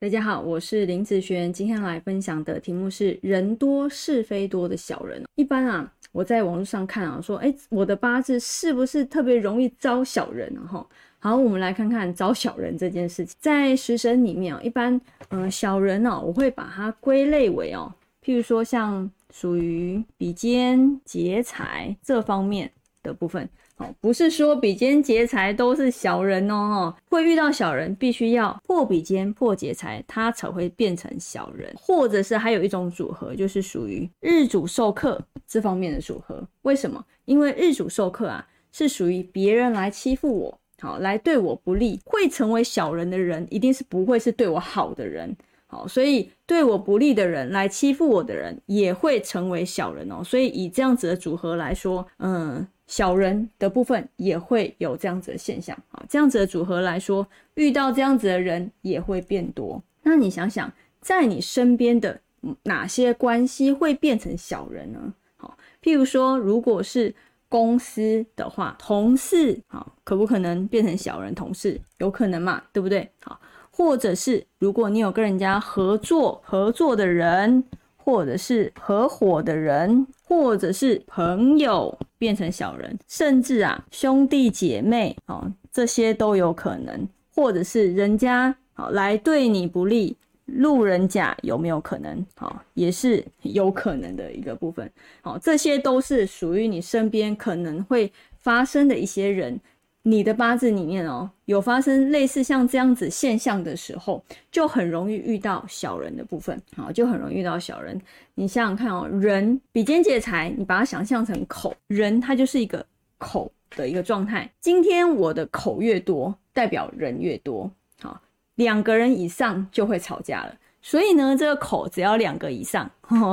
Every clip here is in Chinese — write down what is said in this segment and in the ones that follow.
大家好，我是林子璇，今天来分享的题目是“人多是非多的小人”。一般啊，我在网络上看啊，说，哎，我的八字是不是特别容易招小人啊？哈，好，我们来看看招小人这件事情。在食神里面啊，一般，嗯，小人哦，我会把它归类为哦，譬如说像属于比肩劫财这方面的部分哦。不是说比肩劫财都是小人哦，会遇到小人，必须要破比肩破劫财，他才会变成小人。或者是还有一种组合，就是属于日主受克这方面的组合。为什么？因为日主受克啊，是属于别人来欺负我，好来对我不利，会成为小人的人，一定是不会是对我好的人。好，所以对我不利的人来欺负我的人，也会成为小人哦。所以以这样子的组合来说，嗯。小人的部分也会有这样子的现象啊，这样子的组合来说，遇到这样子的人也会变多。那你想想，在你身边的哪些关系会变成小人呢？好，譬如说，如果是公司的话，同事好，可不可能变成小人？同事有可能嘛，对不对？好，或者是如果你有跟人家合作合作的人。或者是合伙的人，或者是朋友变成小人，甚至啊兄弟姐妹哦，这些都有可能，或者是人家好来对你不利，路人甲有没有可能？好，也是有可能的一个部分。好，这些都是属于你身边可能会发生的一些人。你的八字里面哦，有发生类似像这样子现象的时候，就很容易遇到小人的部分，好，就很容易遇到小人。你想想看哦，人比肩劫财，你把它想象成口，人它就是一个口的一个状态。今天我的口越多，代表人越多，好，两个人以上就会吵架了。所以呢，这个口只要两个以上，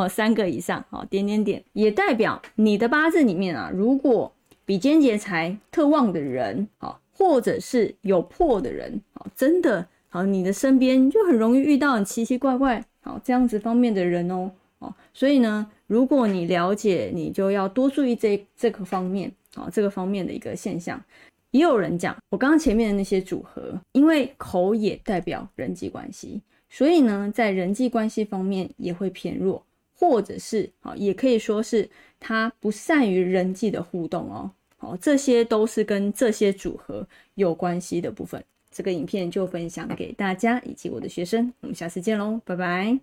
三个以上，好，点点点，也代表你的八字里面啊，如果比肩劫财特旺的人，好，或者是有破的人，好，真的好，你的身边就很容易遇到奇奇怪怪，好这样子方面的人哦，哦，所以呢，如果你了解，你就要多注意这这个方面，啊，这个方面的一个现象。也有人讲，我刚刚前面的那些组合，因为口也代表人际关系，所以呢，在人际关系方面也会偏弱。或者是好，也可以说是他不善于人际的互动哦。好，这些都是跟这些组合有关系的部分。这个影片就分享给大家以及我的学生，我们下次见喽，拜拜。